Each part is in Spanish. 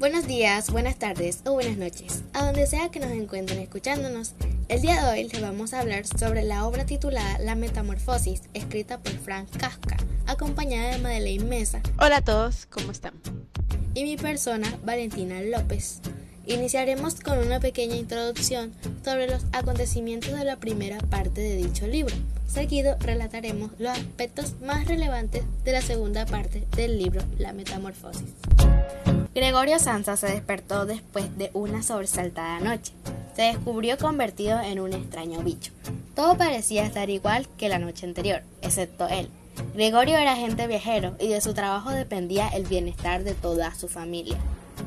Buenos días, buenas tardes o buenas noches, a donde sea que nos encuentren escuchándonos. El día de hoy les vamos a hablar sobre la obra titulada La Metamorfosis, escrita por Frank Kafka, acompañada de Madeleine Mesa. Hola a todos, ¿cómo están? Y mi persona, Valentina López. Iniciaremos con una pequeña introducción sobre los acontecimientos de la primera parte de dicho libro. Seguido relataremos los aspectos más relevantes de la segunda parte del libro La Metamorfosis. Gregorio Sansa se despertó después de una sobresaltada noche. Se descubrió convertido en un extraño bicho. Todo parecía estar igual que la noche anterior, excepto él. Gregorio era agente viajero y de su trabajo dependía el bienestar de toda su familia.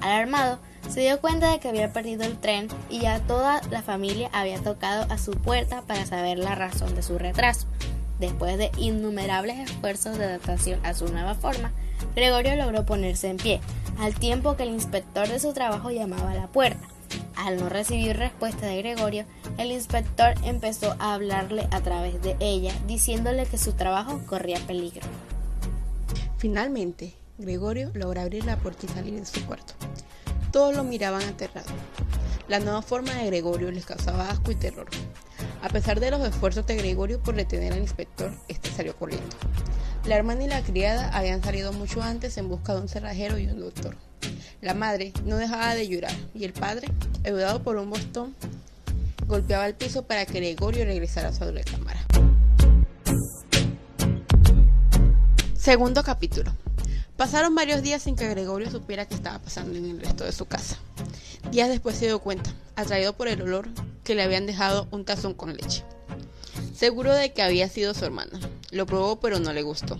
Alarmado, se dio cuenta de que había perdido el tren y ya toda la familia había tocado a su puerta para saber la razón de su retraso. Después de innumerables esfuerzos de adaptación a su nueva forma, Gregorio logró ponerse en pie, al tiempo que el inspector de su trabajo llamaba a la puerta. Al no recibir respuesta de Gregorio, el inspector empezó a hablarle a través de ella, diciéndole que su trabajo corría peligro. Finalmente, Gregorio logró abrir la puerta y salir de su cuarto. Todos lo miraban aterrados. La nueva forma de Gregorio les causaba asco y terror. A pesar de los esfuerzos de Gregorio por detener al inspector, este salió corriendo. La hermana y la criada habían salido mucho antes en busca de un cerrajero y un doctor. La madre no dejaba de llorar y el padre, ayudado por un bastón, golpeaba el piso para que Gregorio regresara a su recámara. Segundo capítulo. Pasaron varios días sin que Gregorio supiera qué estaba pasando en el resto de su casa. Días después se dio cuenta, atraído por el olor, que le habían dejado un tazón con leche. Seguro de que había sido su hermana. Lo probó pero no le gustó.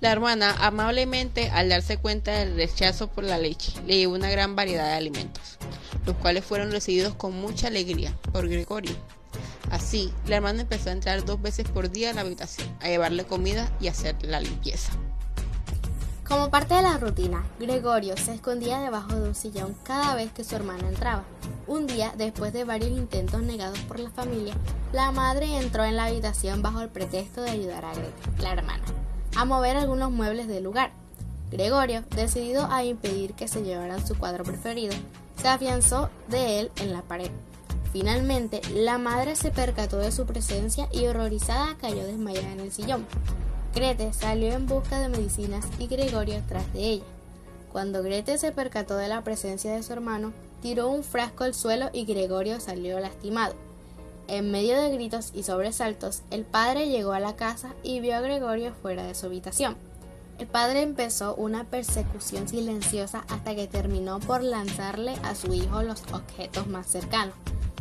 La hermana, amablemente, al darse cuenta del rechazo por la leche, le llevó una gran variedad de alimentos, los cuales fueron recibidos con mucha alegría por Gregorio. Así, la hermana empezó a entrar dos veces por día a la habitación, a llevarle comida y hacer la limpieza. Como parte de la rutina, Gregorio se escondía debajo de un sillón cada vez que su hermana entraba. Un día, después de varios intentos negados por la familia, la madre entró en la habitación bajo el pretexto de ayudar a Greta, la hermana, a mover algunos muebles del lugar. Gregorio, decidido a impedir que se llevaran su cuadro preferido, se afianzó de él en la pared. Finalmente, la madre se percató de su presencia y horrorizada cayó desmayada en el sillón. Grete salió en busca de medicinas y Gregorio tras de ella. Cuando Grete se percató de la presencia de su hermano, tiró un frasco al suelo y Gregorio salió lastimado. En medio de gritos y sobresaltos, el padre llegó a la casa y vio a Gregorio fuera de su habitación. El padre empezó una persecución silenciosa hasta que terminó por lanzarle a su hijo los objetos más cercanos.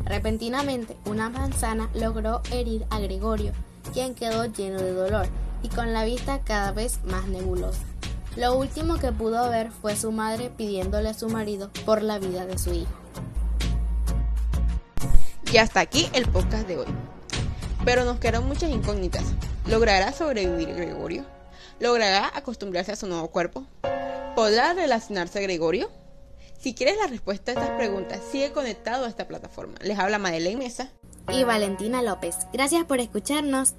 Repentinamente, una manzana logró herir a Gregorio, quien quedó lleno de dolor y con la vista cada vez más nebulosa. Lo último que pudo ver fue su madre pidiéndole a su marido por la vida de su hijo. Y hasta aquí el podcast de hoy. Pero nos quedan muchas incógnitas. ¿Logrará sobrevivir Gregorio? ¿Logrará acostumbrarse a su nuevo cuerpo? ¿Podrá relacionarse Gregorio? Si quieres la respuesta a estas preguntas, sigue conectado a esta plataforma. Les habla Madeleine Mesa y Valentina López. Gracias por escucharnos.